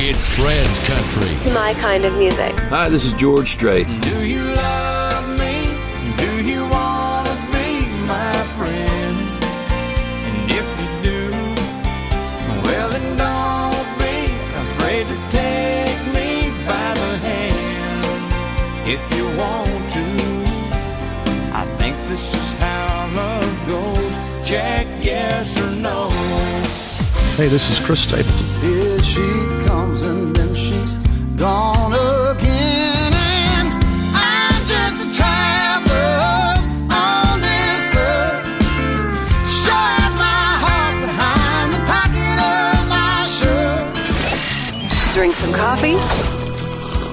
It's Fred's Country. My kind of music. Hi, this is George Strait. Do you love me? Do you want to be my friend? And if you do, well, then don't be afraid to take me by the hand. If you want to, I think this is how love goes. Check yes or no. Hey, this is Chris Stapleton. Here she gone again. And I'm just a traveler on this earth. Showing my heart behind the pocket of my shirt. Drink some coffee.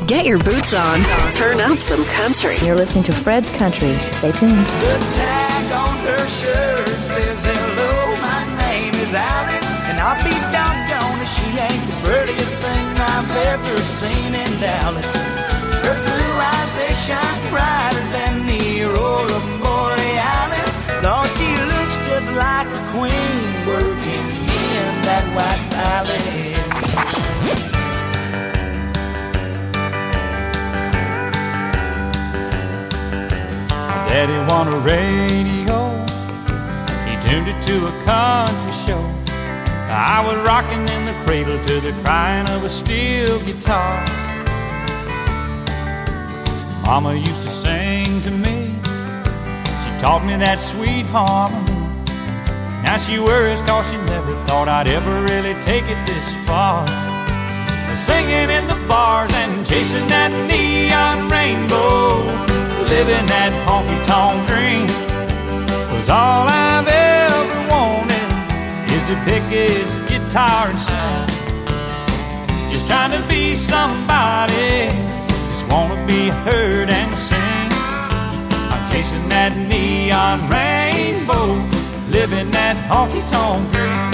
Get your boots on. Turn up some country. You're listening to Fred's Country. Stay tuned. The tag on her shirt says, Hello, my name is Alice. Ever seen in Dallas. Her blue eyes, they shine brighter than the aurora borealis. Thought she looks just like a queen working in that white palace. Daddy want a radio. He tuned it to a country. I was rocking in the cradle to the crying of a steel guitar. Mama used to sing to me. She taught me that sweet harmony. Now she worries cause she never thought I'd ever really take it this far. Singing in the bars and chasing that neon rainbow. Living that honky tonk dream. Was all I've pick his guitar and sing. Just trying to be somebody, just wanna be heard and sing. I'm chasing that neon rainbow, living that honky tonk dream.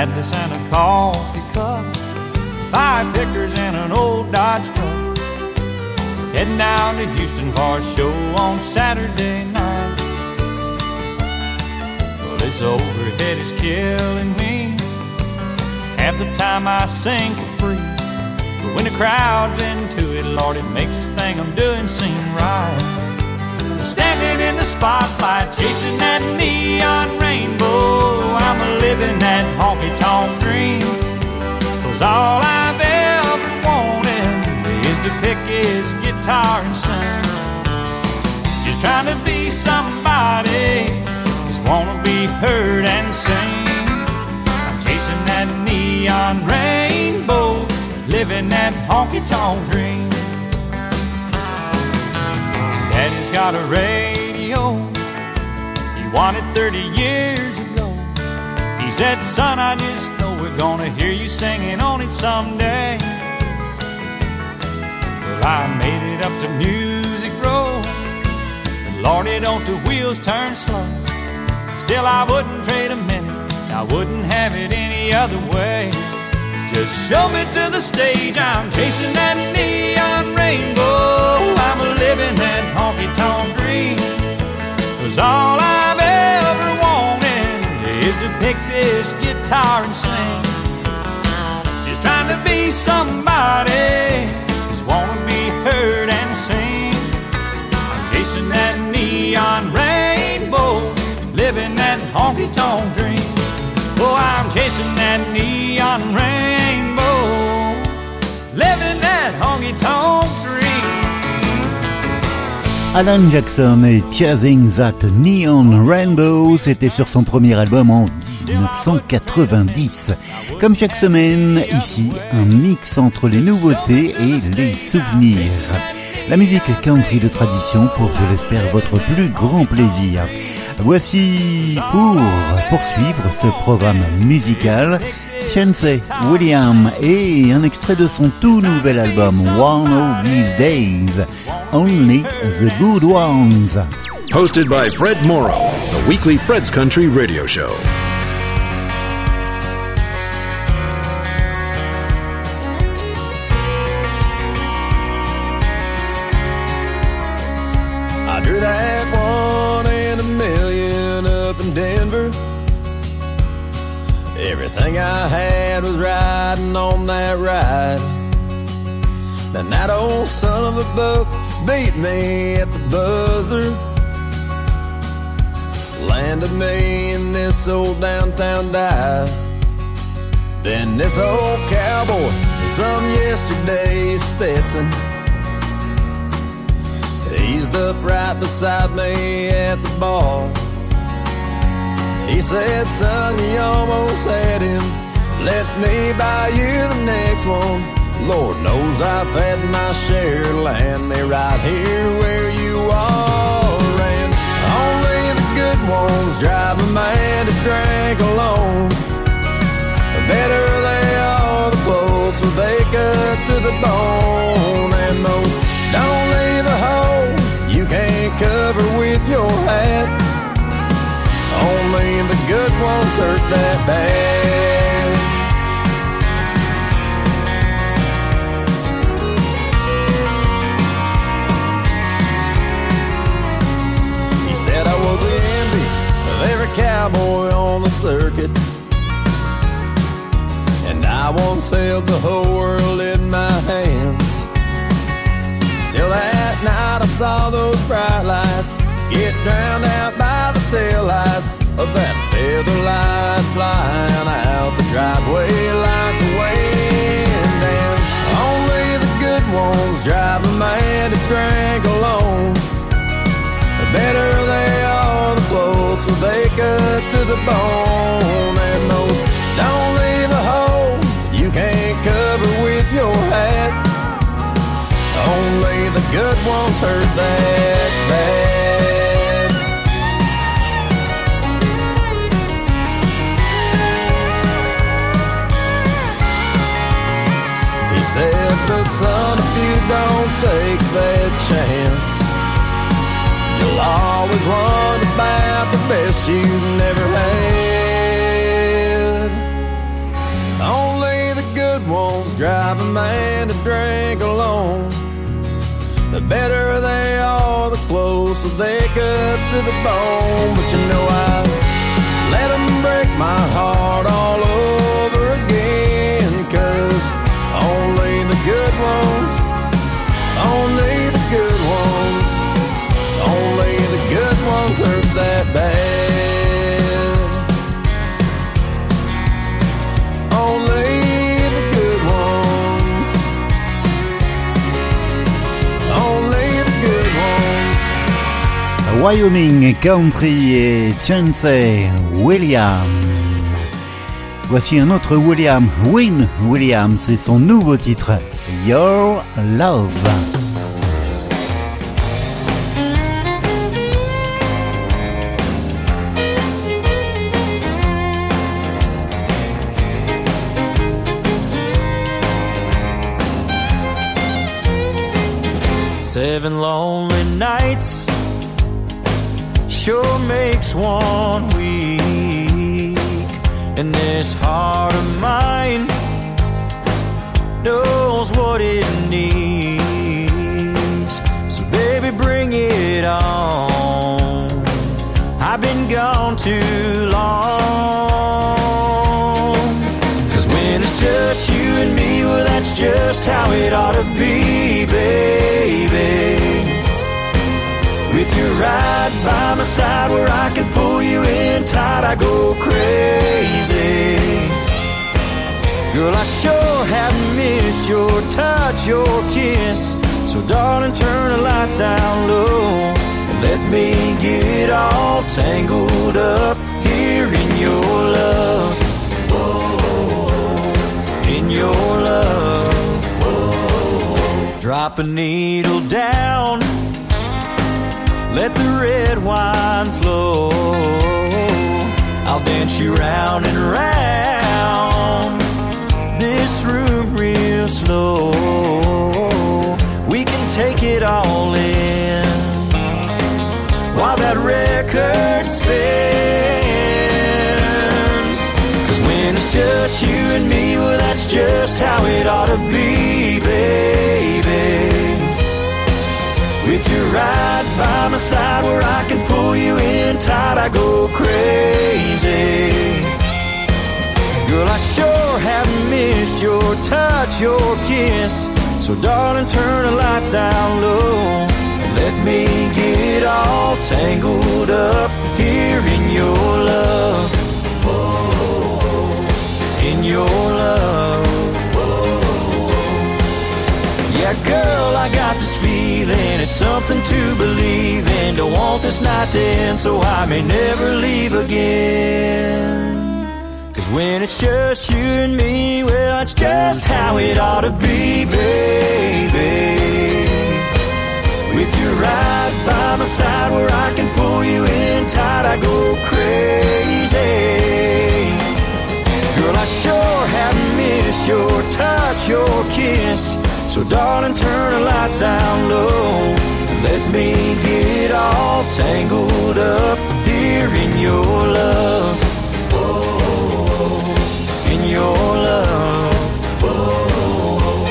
Atlas and a coffee cup, five pickers and an old Dodge truck. Heading down to Houston for a show on Saturday night. Well, this overhead is killing me. Half the time I sing for free. But when the crowd's into it, Lord, it makes this thing I'm doing seem right. Standing in the spotlight, chasing that neon rainbow. I'm living that honky tonk dream. Cause all is to pick his guitar and sing. Just trying to be somebody, just wanna be heard and seen. I'm chasing that neon rainbow, living that honky tonk dream. Daddy's got a radio, he wanted 30 years ago. He said, Son, I just know we're gonna hear you singing on it someday. I made it up to Music Row. Lordy, don't the wheels turn slow. Still, I wouldn't trade a minute, I wouldn't have it any other way. Just show me to the stage, I'm chasing that neon rainbow. I'm a living that honky tonk dream. Cause all I've ever wanted is to pick this guitar and sing. Just trying to be somebody, honky dream. Oh, I'm chasing that neon rainbow, living honky dream. Alan Jackson et Chasing That Neon Rainbow, c'était sur son premier album en 1990. Comme chaque semaine, ici, un mix entre les nouveautés et les souvenirs. La musique country de tradition pour, je l'espère, votre plus grand plaisir. Voici pour poursuivre ce programme musical Chensey William et un extrait de son tout nouvel album One of These Days, Only the Good Ones. Hosted by Fred Morrow, the weekly Fred's Country radio show. Riding on that ride. Then that old son of a buck beat me at the buzzer. Landed me in this old downtown dive. Then this old cowboy, some yesterday's Stetson, eased up right beside me at the bar. He said, son, you almost had him. Let me buy you the next one. Lord knows I've had my share. Land me right here where you are. And only the good ones drive a man to drink alone. The better they are, the closer they cut to the bone. And most don't leave a hole you can't cover with your hat. Only the good ones hurt that bad. Cowboy on the circuit. And I once held the whole world in my hands. Till that night I saw those bright lights get drowned out by the taillights of that feather light flying out the driveway like the wind. And only the good ones drive a man to drink alone. The better they closer they cut to the bone. And those don't leave a hole you can't cover with your hat. Only the good ones hurt that bad. He said, but son, if you don't take that chance, about the best you've never had. Only the good ones drive a man to drink alone. The better they are, the closer they cut to the bone. But you know I let them break my heart Wyoming Country et Chancey William. Voici un autre William, Win Williams, c'est son nouveau titre, Your Love. Seven lonely nights sure makes one weak. And this heart of mine knows what it needs. So, baby, bring it on. I've been gone too long. Cause when it's just you and me, well, that's just how it ought to be, baby. With you right by my side where I can pull you in tight, I go crazy. Girl, I sure have missed your touch, your kiss. So, darling, turn the lights down low and let me get all tangled up here in your love. In your love. Drop a needle down, let the red wine flow. I'll dance you round and round this room real slow. We can take it all in while that record spins. Cause when it's just you and me, well, that's just how it ought to be, baby. With you right by my side where I can pull you in tight, I go crazy. Girl, I sure have missed your touch, your kiss. So, darling, turn the lights down low and let me get all tangled up here in your love. Whoa, in your love. Oh, yeah, girl, I got this feeling. It's something to believe in. Don't want this night to end, so I may never leave again. Cause when it's just you and me, well, it's just how it ought to be, baby. With you right by my side where I can pull you in tight, I go crazy. Girl, I sure have missed your touch, your kiss. So, darling, turn the lights down low. Let me get all tangled up here in your love. Whoa, in your love. Whoa,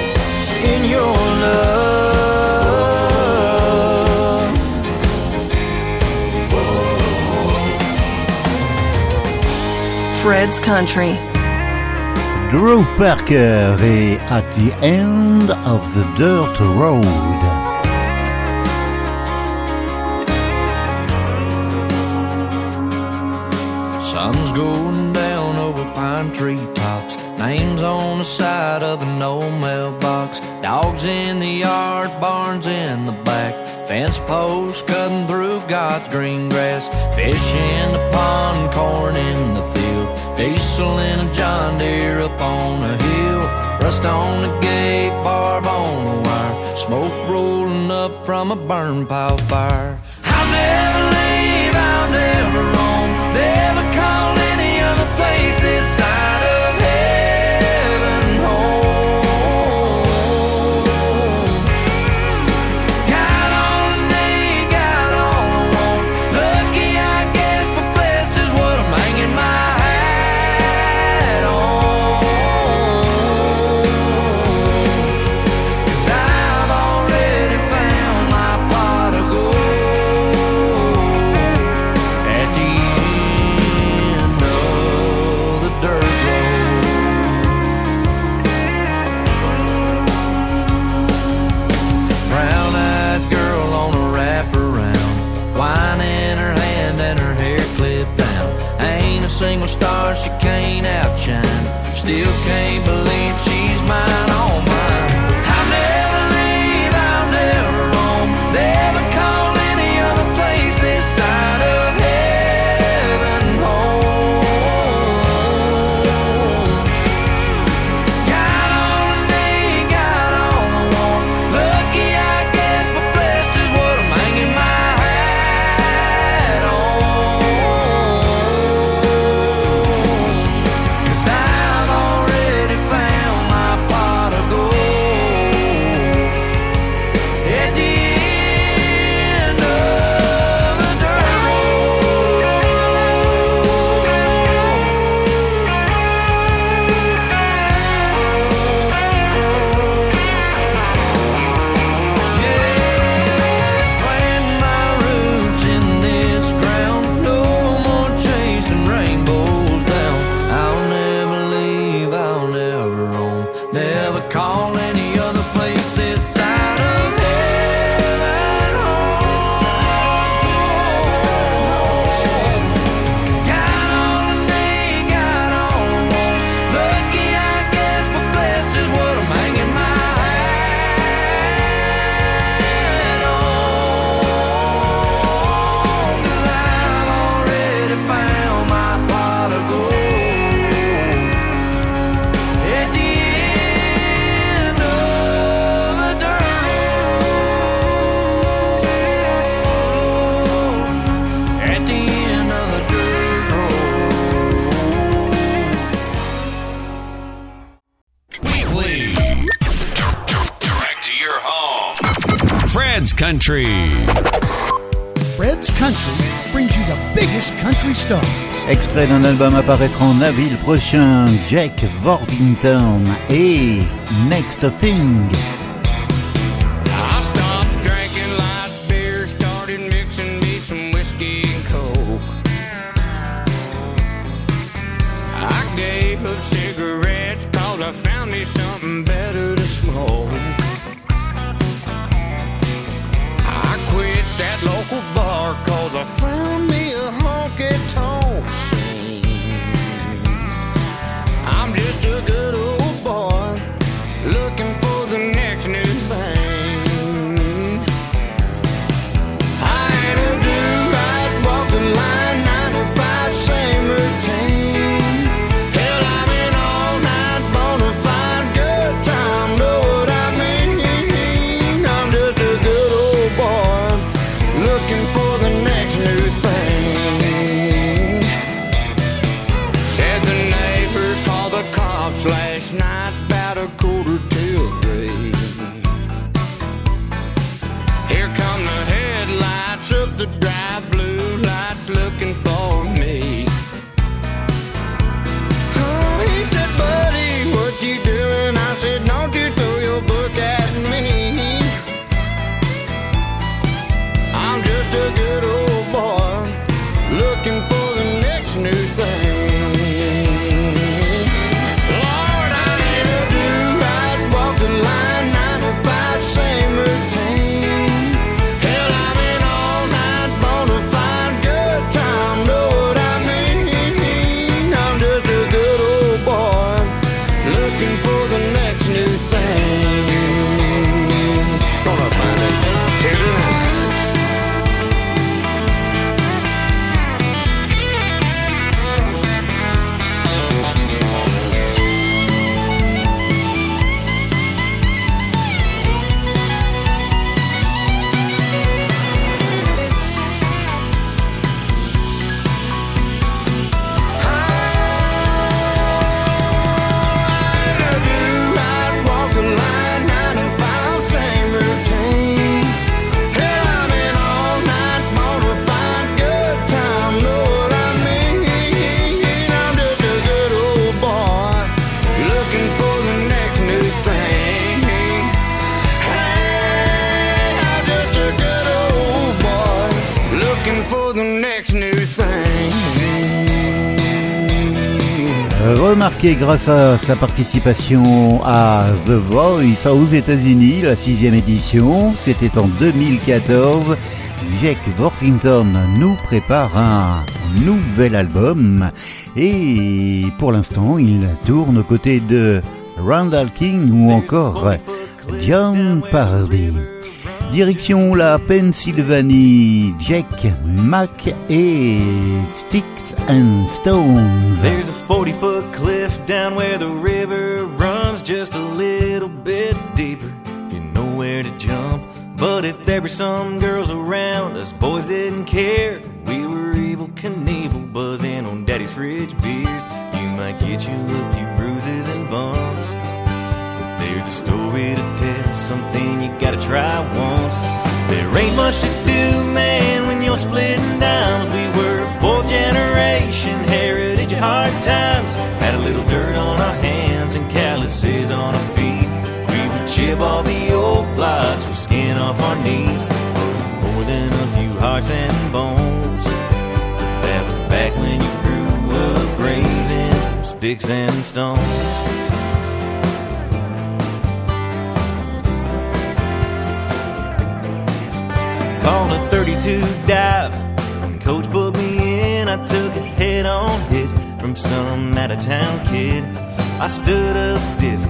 in your love. Fred's Country. Drew Parker et At the End of the Dirt Road. Sun's going down over pine tree tops. Names on the side of an old mailbox. Dogs in the yard, barns in the back. Fence posts cutting through God's green grass. Fish in the pond, corn in the field. Diesel in a John Deere up on a hill. Rust on the gate, barb on the wire. Smoke rolling up from a burn pile fire. Star she can't outshine. Still can't believe she's mine, mine. Country. Fred's Country brings you the biggest country stars. Extrait d'un album à paraître en avril prochain, Jack Worthington et Next Thing. Grâce à sa participation à The Voice aux États-Unis, la sixième édition, c'était en 2014. Jack Worthington nous prépare un nouvel album et pour l'instant il tourne aux côtés de Randall King ou encore John Pardy. Direction la Pennsylvanie, Jack Mack et Sticks and Stones. There's a 40 foot cliff down where the river runs just a little bit deeper. If you know where to jump. But if there were some girls around, us boys didn't care. We were Evel Knievel, buzzing on daddy's fridge beers. You might get you a few bruises and bumps. But there's a story to tell, something you gotta try once. There ain't much to do, man, when you're splitting dimes. We were fourth generation heritage of hard times. Had a little dirt on our hands and calluses on our feet. We would chip all the old blocks with skin off our knees. More than a few hearts and bones. That was back when you grew up grazing sticks and stones. Called a 32 dive. When coach put me in, I took a head on hit from some out of town kid. I stood up dizzy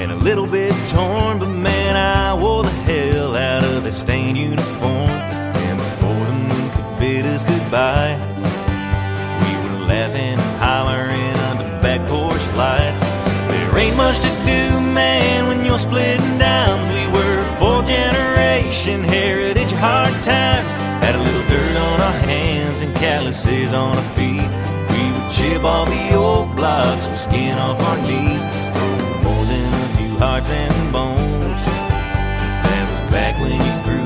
and a little bit torn, but man, I wore the hell out of that stained uniform. And before the moon could bid us goodbye, we were laughing and hollering under back porch lights. There ain't much to do, man, when you're splitting downs. We were four generation heritage hard times. Had a little dirt on our hands and calluses on our feet. We would chip all the old blocks with skin off our knees. Oh, more than a few hearts and bones. That was back when you grew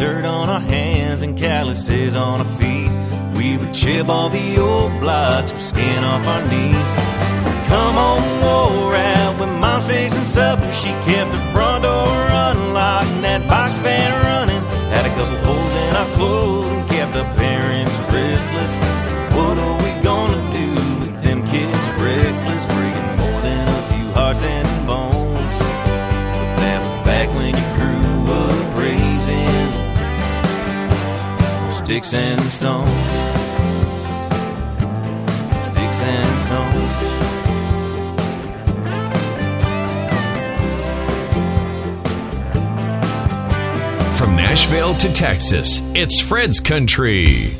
dirt on our hands and calluses on our feet. We would chip all the old blocks with skin off our knees. Come on, war out with mom's fixing supper. She kept the front door unlocked and that box fan running. Had a couple holes in our clothes and kept our parents restless. What are we gonna do with them kids reckless, breaking more than a few hearts and bones? But that was back when sticks and stones. Sticks and stones. From Nashville to Texas, it's Fred's Country.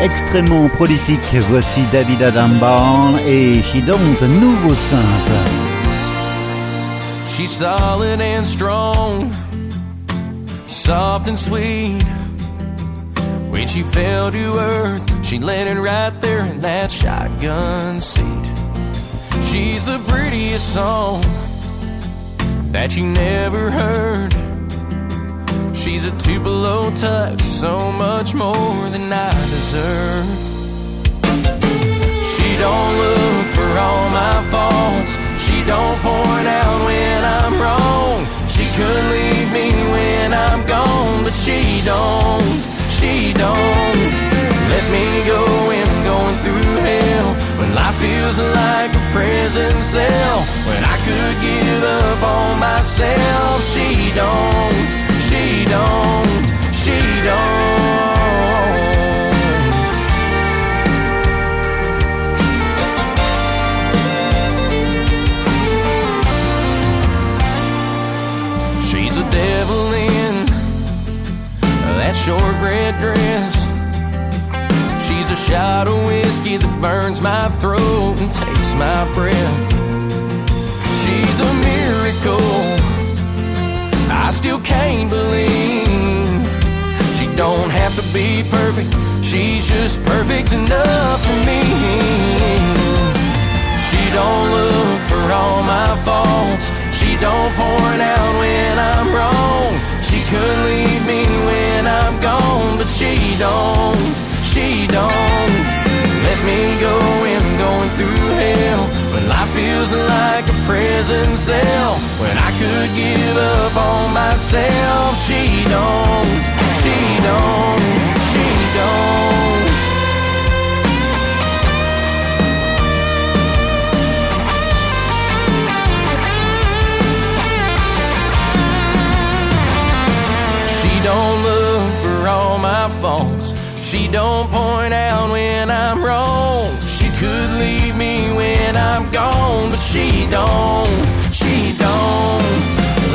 Extrêmement prolifique, voici David Adam Byrne et She Don't, nouveau simple. She's solid and strong, soft and sweet. When she fell to earth, she landed right there in that shotgun seat. She's the prettiest song that you never heard. She's a Tupelo touch, so much more than I deserve. She don't look for all my faults. Don't point out when I'm wrong. She could leave me when I'm gone, but she don't. She don't. Let me go when I'm going through hell. When life feels like a prison cell. When I could give up on myself. She don't. She don't. She don't. Short red dress. She's a shot of whiskey that burns my throat and takes my breath. She's a miracle. I still can't believe she don't have to be perfect. She's just perfect enough for me. She don't look for all my faults. She don't point out when I'm wrong. She could leave me when I'm gone, but she don't. She don't. Let me go I'm going through hell. When life feels like a prison cell. When I could give up on myself. She don't. She don't. She don't. Don't look for all my faults. She don't point out when I'm wrong. She could leave me when I'm gone, but she don't. She don't.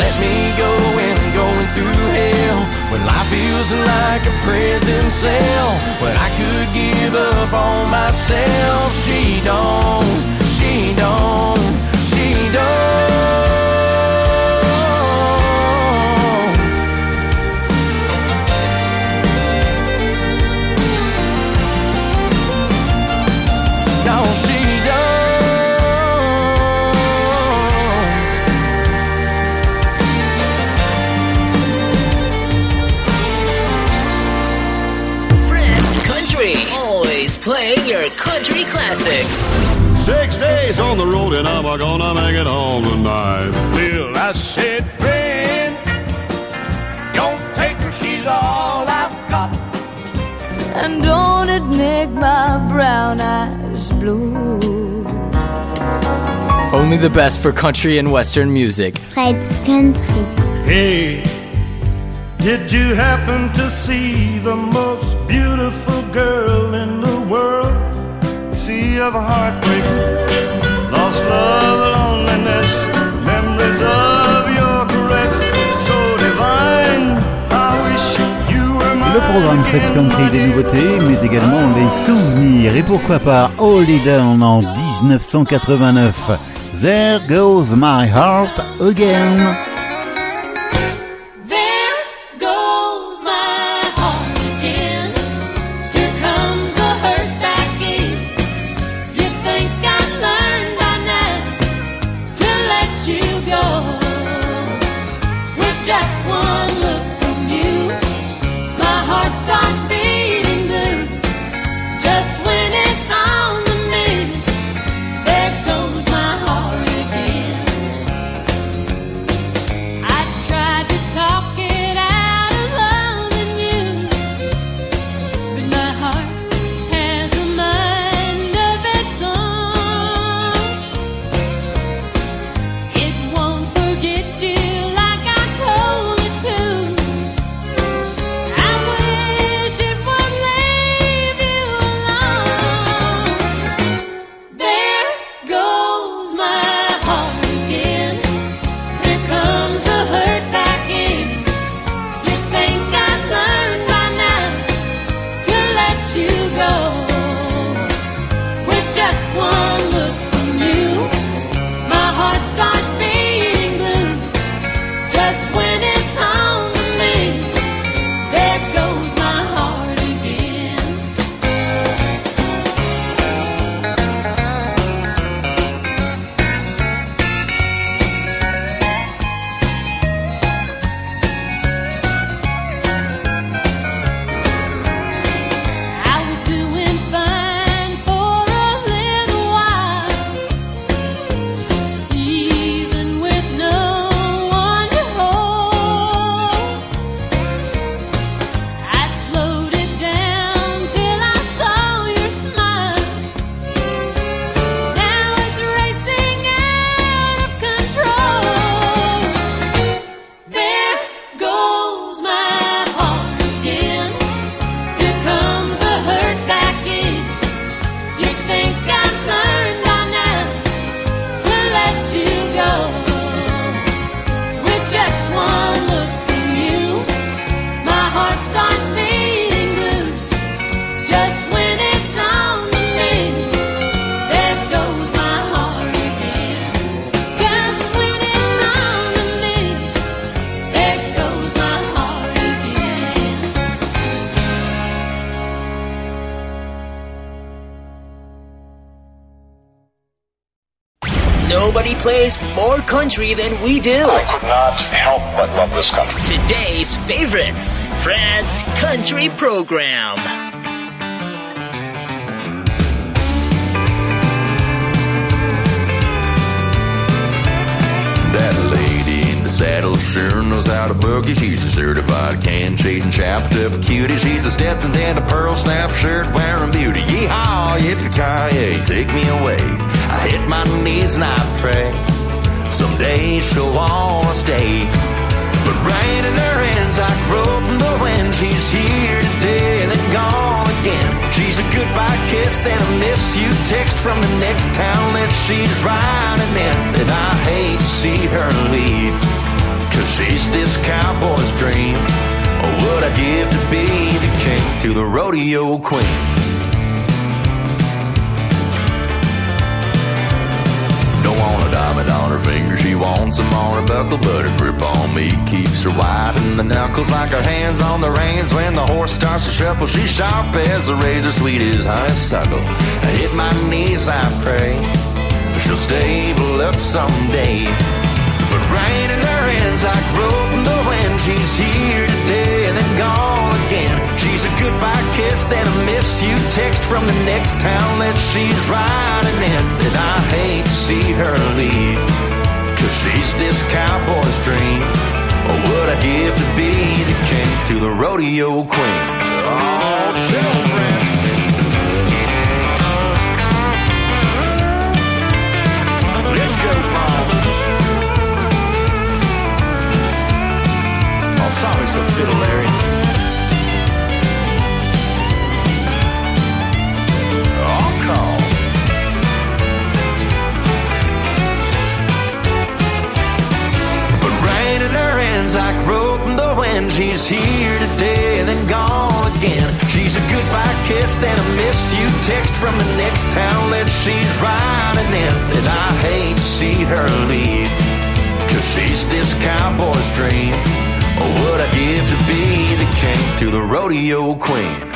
Let me go when I'm going through hell. When life feels like a prison cell. When I could give up on myself. She don't. She don't. She don't. Six days on the road and I'm gonna make it home tonight. Well, I said, friend, don't take her, she's all I've got. And don't it make my brown eyes blue? Only the best for country and western music. Fred's Country. Hey, did you happen to see the most beautiful girl in the world? Sea of heartbreak, lost love, loneliness, memories of your caress, so divine. I wish you were Le programme Fred's Country des nouveautés, mais également les souvenirs. Et pourquoi pas Holy Down en 1989. There goes my heart again. you go with just one look from you. My heart starts beating. Nobody plays more country than we do. I could not help but love this country. Today's favorites, Fred's Country Program. That lady in the saddle sure knows how to boogie. She's a certified can chasing chopped up cutie. She's a Stetson and a pearl snap shirt wearing beauty. Yeehaw, yippee ki take me away. I hit my knees and I pray. Someday she'll wanna stay. But rain in her hands like rope in the wind. She's here today and then gone again. She's a goodbye kiss, then a miss you text from the next town that she's riding in. And I hate to see her leave, cause she's this cowboy's dream. Or would I give to be the king to the rodeo queen? Want a diamond on her finger, she wants them on her buckle, but her grip on me keeps her wide in the knuckles like her hands on the reins when the horse starts to shuffle. She's sharp as a razor, sweet as honeysuckle. I hit my knees and I pray she'll stable up someday. But rain in her hands like rope in the wind. She's here goodbye kiss, then a miss you text from the next town that she's riding in. And I hate to see her leave, cause she's this cowboy's dream. Or would I give to be the king to the rodeo queen? Oh, tell friend. Let's go, Paul. Oh, sorry, so fiddle, Larry. Hands like rope in the wind. She's here today and then gone again. She's a goodbye kiss, then a miss you text from the next town that she's riding in. And I hate to see her leave, cause she's this cowboy's dream. Or would I give to be the king to the rodeo queen?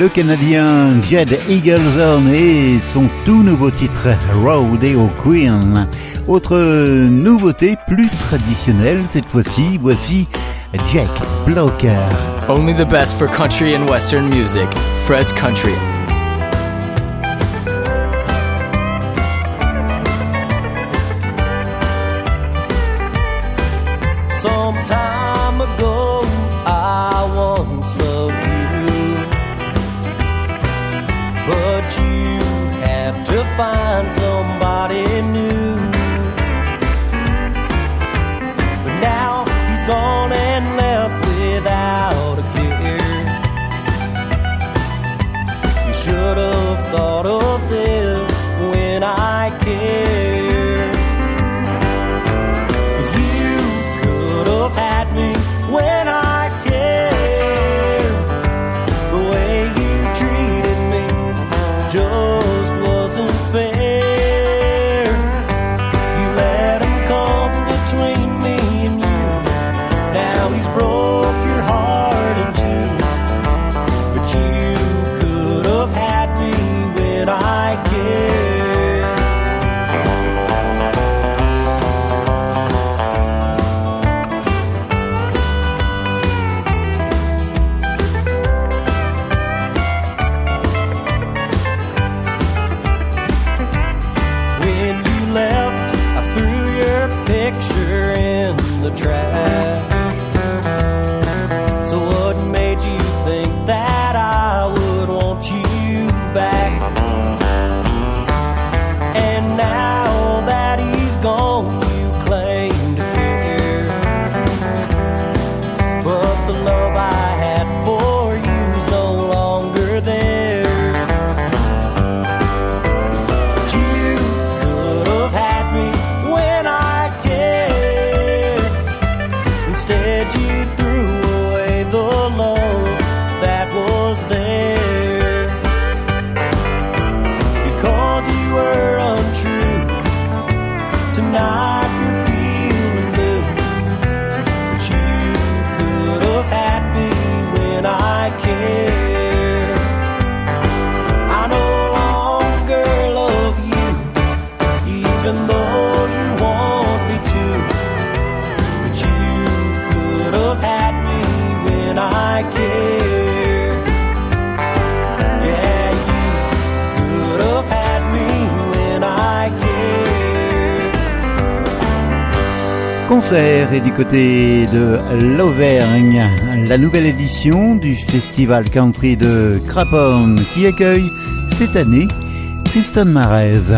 Le Canadien Jed Eagleson et son tout nouveau titre Rodeo Queen. Autre nouveauté plus traditionnelle cette fois-ci, voici Jack Blocker. Only the best for country and western music. Fred's Country. Concert et du côté de l'Auvergne, la nouvelle édition du festival country de Craponne qui accueille cette année Tristan Marez.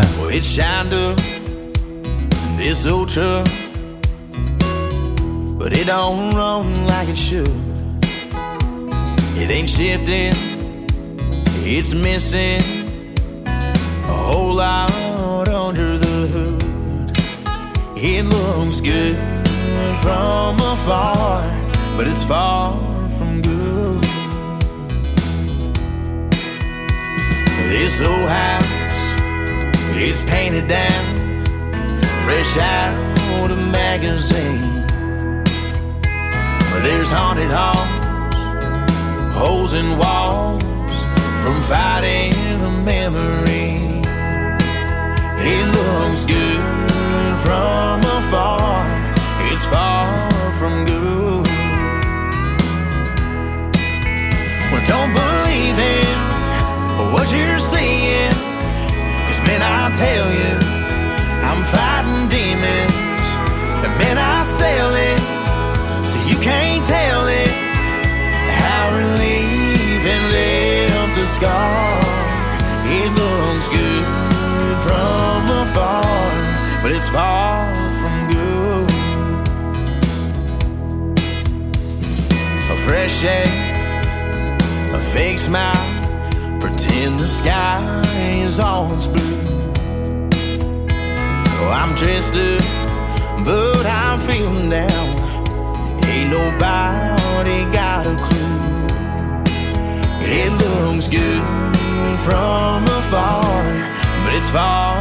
It's missing a whole lot under the hood. It looks good from afar, but it's far from good. This old house is painted down, fresh out of magazine. But there's haunted halls, holes in walls from fighting the memory. It looks good from afar, far from good. Well, don't believe in what you're seeing, cause man, I tell you, I'm fighting demons, and man, I sell it, so you can't tell it. How relieving left a scar. It looks good from afar, but it's far fresh air, a fake smile, pretend the sky is always blue. Oh, I'm dressed up, but I'm feeling down. Ain't nobody got a clue. It looks good from afar, but it's far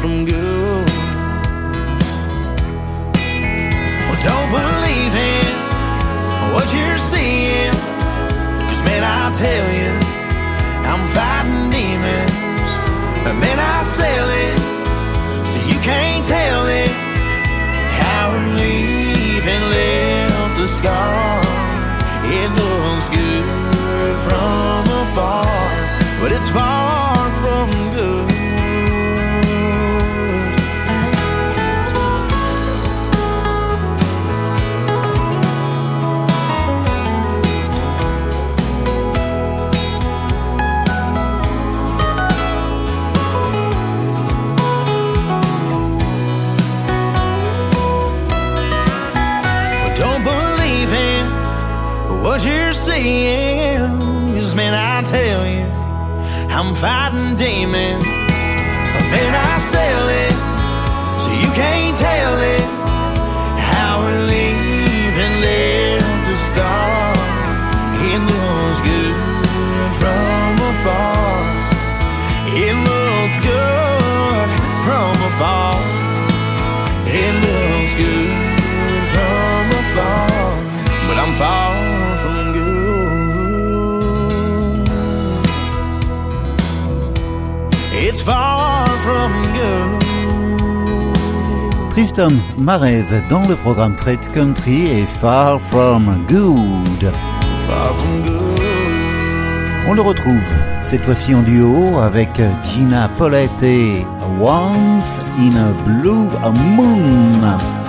from good. Well, don't believe in what you're seeing, cause man, I tell you, I'm fighting demons, and man, I sell it, so you can't tell it. How relieving left a scar. It looks good from afar, but it's far from good. Tristan Marez dans le programme Fred's Country et Far From Good. Far from good. On le retrouve cette fois-ci en duo avec Gina Paulette et Once in a Blue Moon.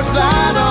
Porch light on,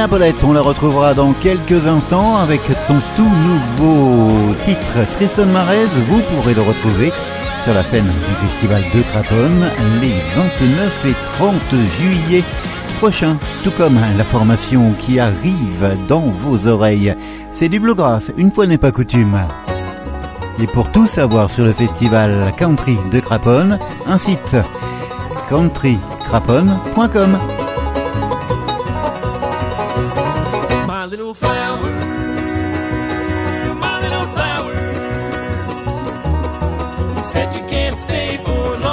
on la retrouvera dans quelques instants avec son tout nouveau titre Tristan Marez. Vous pourrez le retrouver sur la scène du festival de Craponne les 29 et 30 juillet prochains, tout comme la formation qui arrive dans vos oreilles. C'est du bluegrass, une fois n'est pas coutume. Et pour tout savoir sur le festival country de Craponne, un site countrycraponne.com. little flower, my little flower. Said you can't stay for long.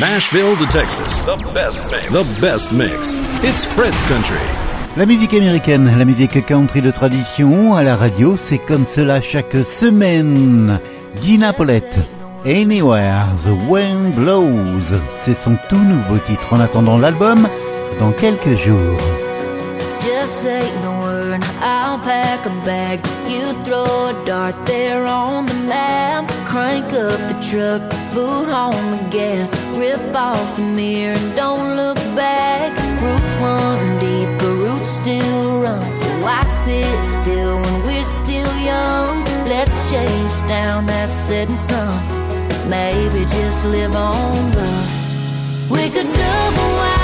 Nashville to Texas, the best mix. The best mix. It's Fred's Country. La musique américaine, la musique country de tradition, à la radio, c'est comme cela chaque semaine. Gina Paulette, Anywhere the Wind Blows, c'est son tout nouveau titre en attendant l'album dans quelques jours. Just say the word, I'll pack a bag. You throw a dart there on the map. Crank up the truck, boot on the gas. Off the mirror and don't look back. Roots run deep, but roots still run. So I sit still when we're still young. Let's chase down that setting sun. Maybe just live on love. We could double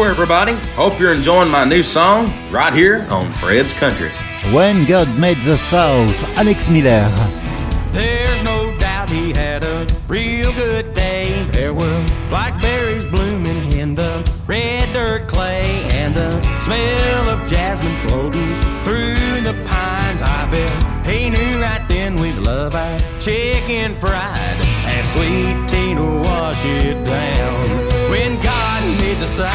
Hello, everybody. Hope you're enjoying my new song right here on Fred's Country. When God Made the South, Alex Miller. There's no doubt he had a real good day. There were blackberries blooming in the red dirt clay, and the smell of jasmine floating through the pines. I bet he knew right then we'd love our chicken fried, and sweet Tina wash it down. When God made the South,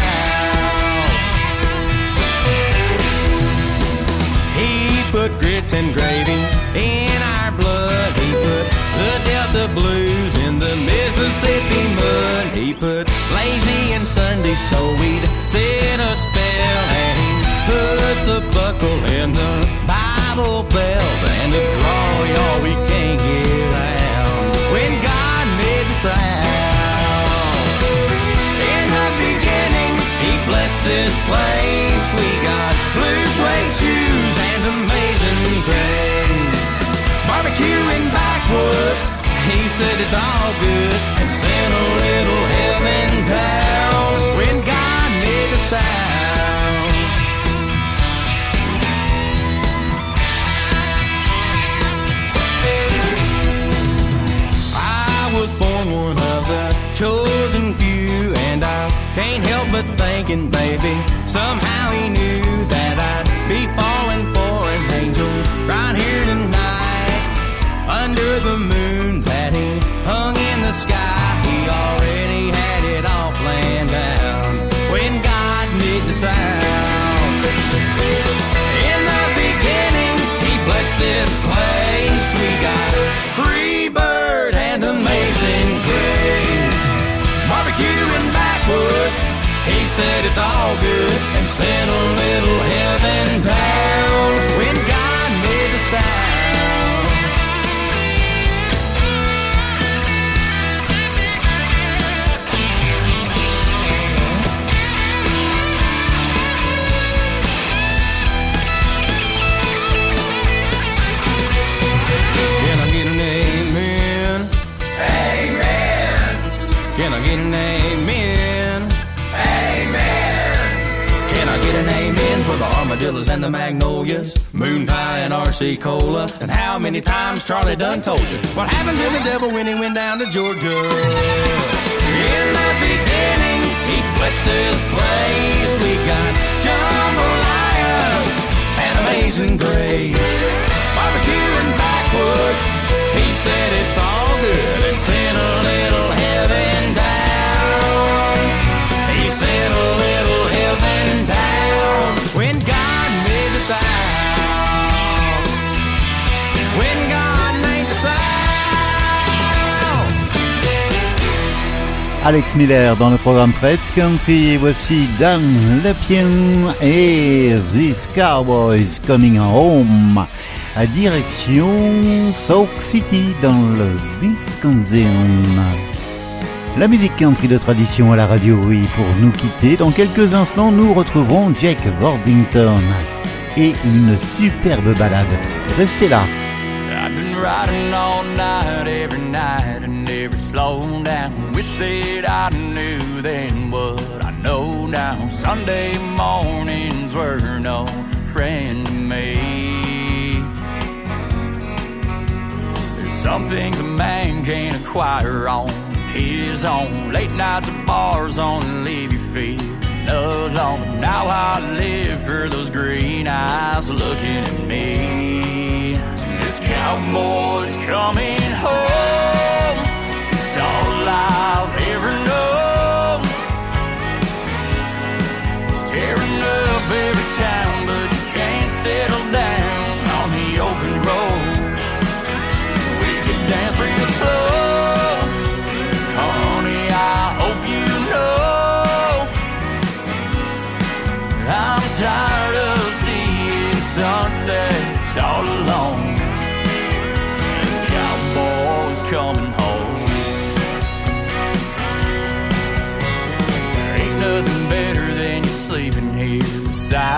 He put grits and gravy in our blood. He put the Delta blues in the Mississippi mud. He put lazy and Sunday so we'd sit a spell. And he put the buckle in the Bible belt and the draw y'all we can't this place. We got blue suede shoes and amazing grace. Barbecue in backwoods. He said it's all good and sent a little but thinking, baby, somehow he knew that said it's all good and sent a little heaven down when God made the sound. Can I get an amen? Amen. Can I get an amen? For the armadillos and the magnolias, moon pie and RC cola? And how many times Charlie Dunn told you what happened to the devil when he went down to Georgia? In the beginning, he blessed this place. We got jambalaya and amazing grace. Barbecue and backwoods. He said it's all good and sent a little heaven down. He sent a little heaven down Alex Miller dans le programme Fred's Country. Et voici Dan Lepien et These Cowboys Coming Home. À direction Sauk City dans le Wisconsin. La musique country de tradition à la radio, oui, pour nous quitter. Dans quelques instants, nous retrouverons Jake Worthington et une superbe balade. Restez là. Riding all night, every night, and never slowing down. Wish that I knew then what I know now. Sunday mornings were no friend to me. There's some things a man can't acquire on his own. Late nights at bars on leave you feel alone. Now I live for those green eyes looking at me. Cowboy's coming home. It's all I've ever known. It's tearing up every town, but you can't settle down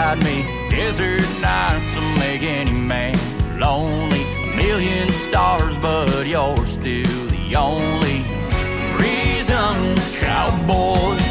beside me. Desert nights will make any man lonely. A million stars, but you're still the only reason. This cowboy's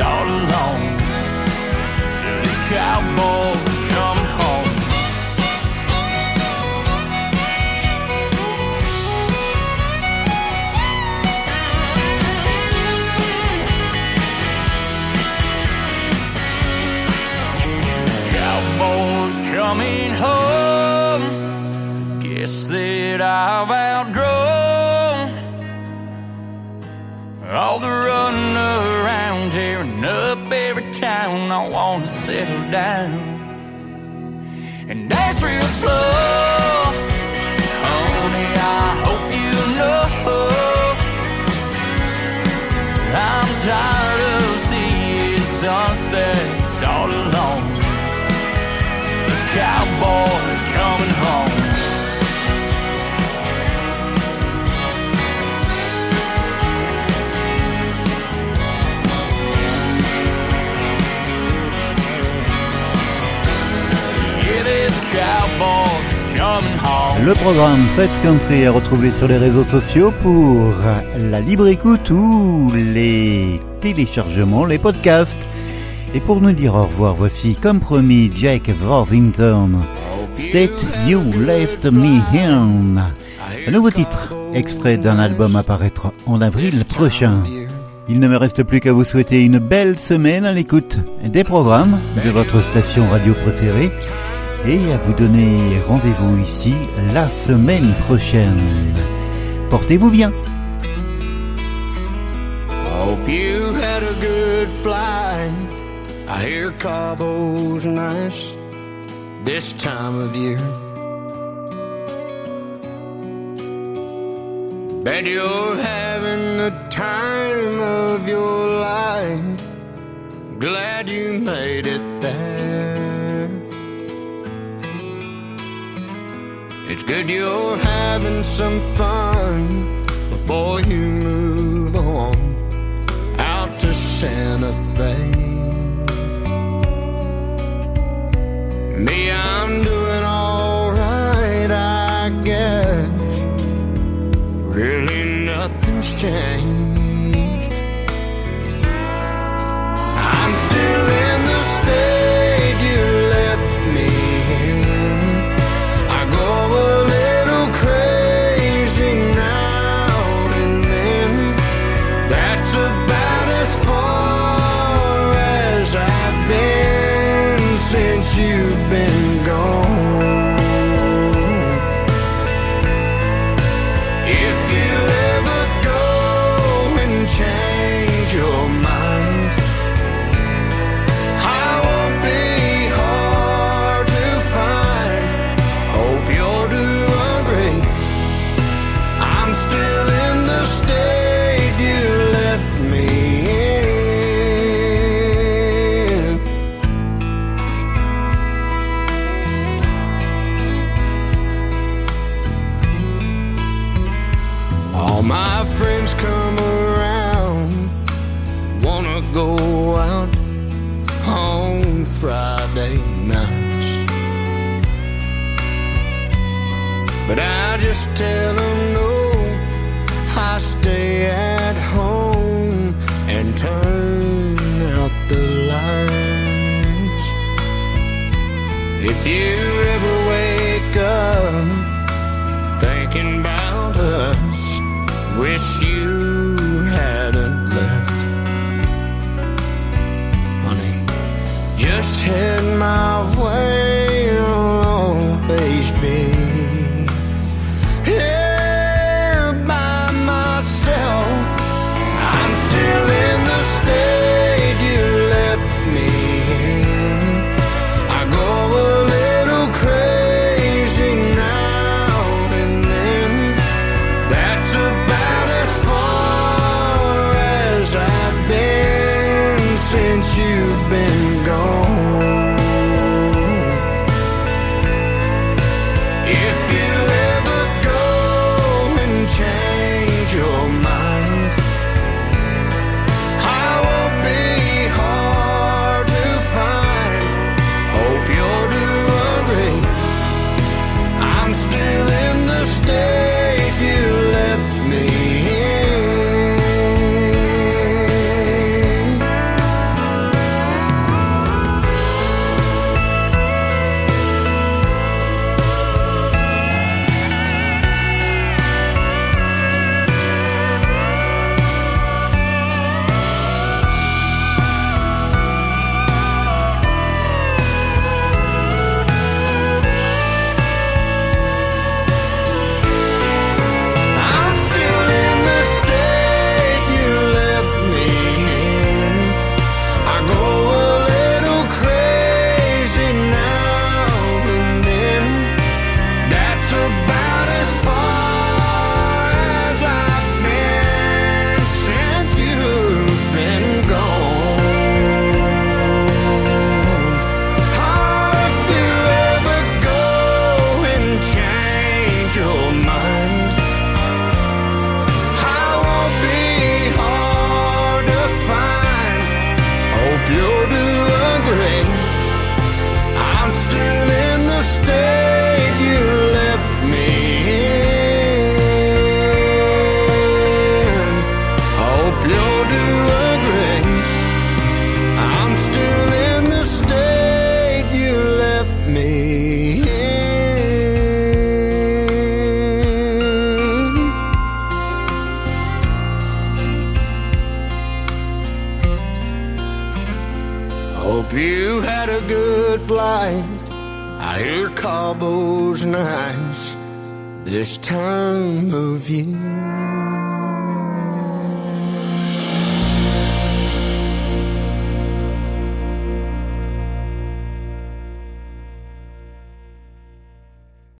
all alone. So this cowboy's coming home. This cowboy's coming home. Settle down and dance real slow. Honey, I hope you know I'm tired of seeing sunsets all alone. This cowboy's Le programme Feds Country est retrouvé sur les réseaux sociaux pour la libre écoute ou les téléchargements, les podcasts. Et pour nous dire au revoir, voici comme promis Jack Worthington. State You Left Me Here. Un nouveau titre, extrait d'un album à paraître en avril prochain. Il ne me reste plus qu'à vous souhaiter une belle semaine à l'écoute des programmes de votre station radio préférée et à vous donner rendez-vous ici la semaine prochaine. Portez-vous bien. Hope you had a good flight. I hear Cabo's nice this time of year. Bet you're having the time of your life. Glad you made it there. It's good you're having some fun before you move on out to Santa Fe. Me, I'm doing alright, I guess. Really, nothing's changed. Since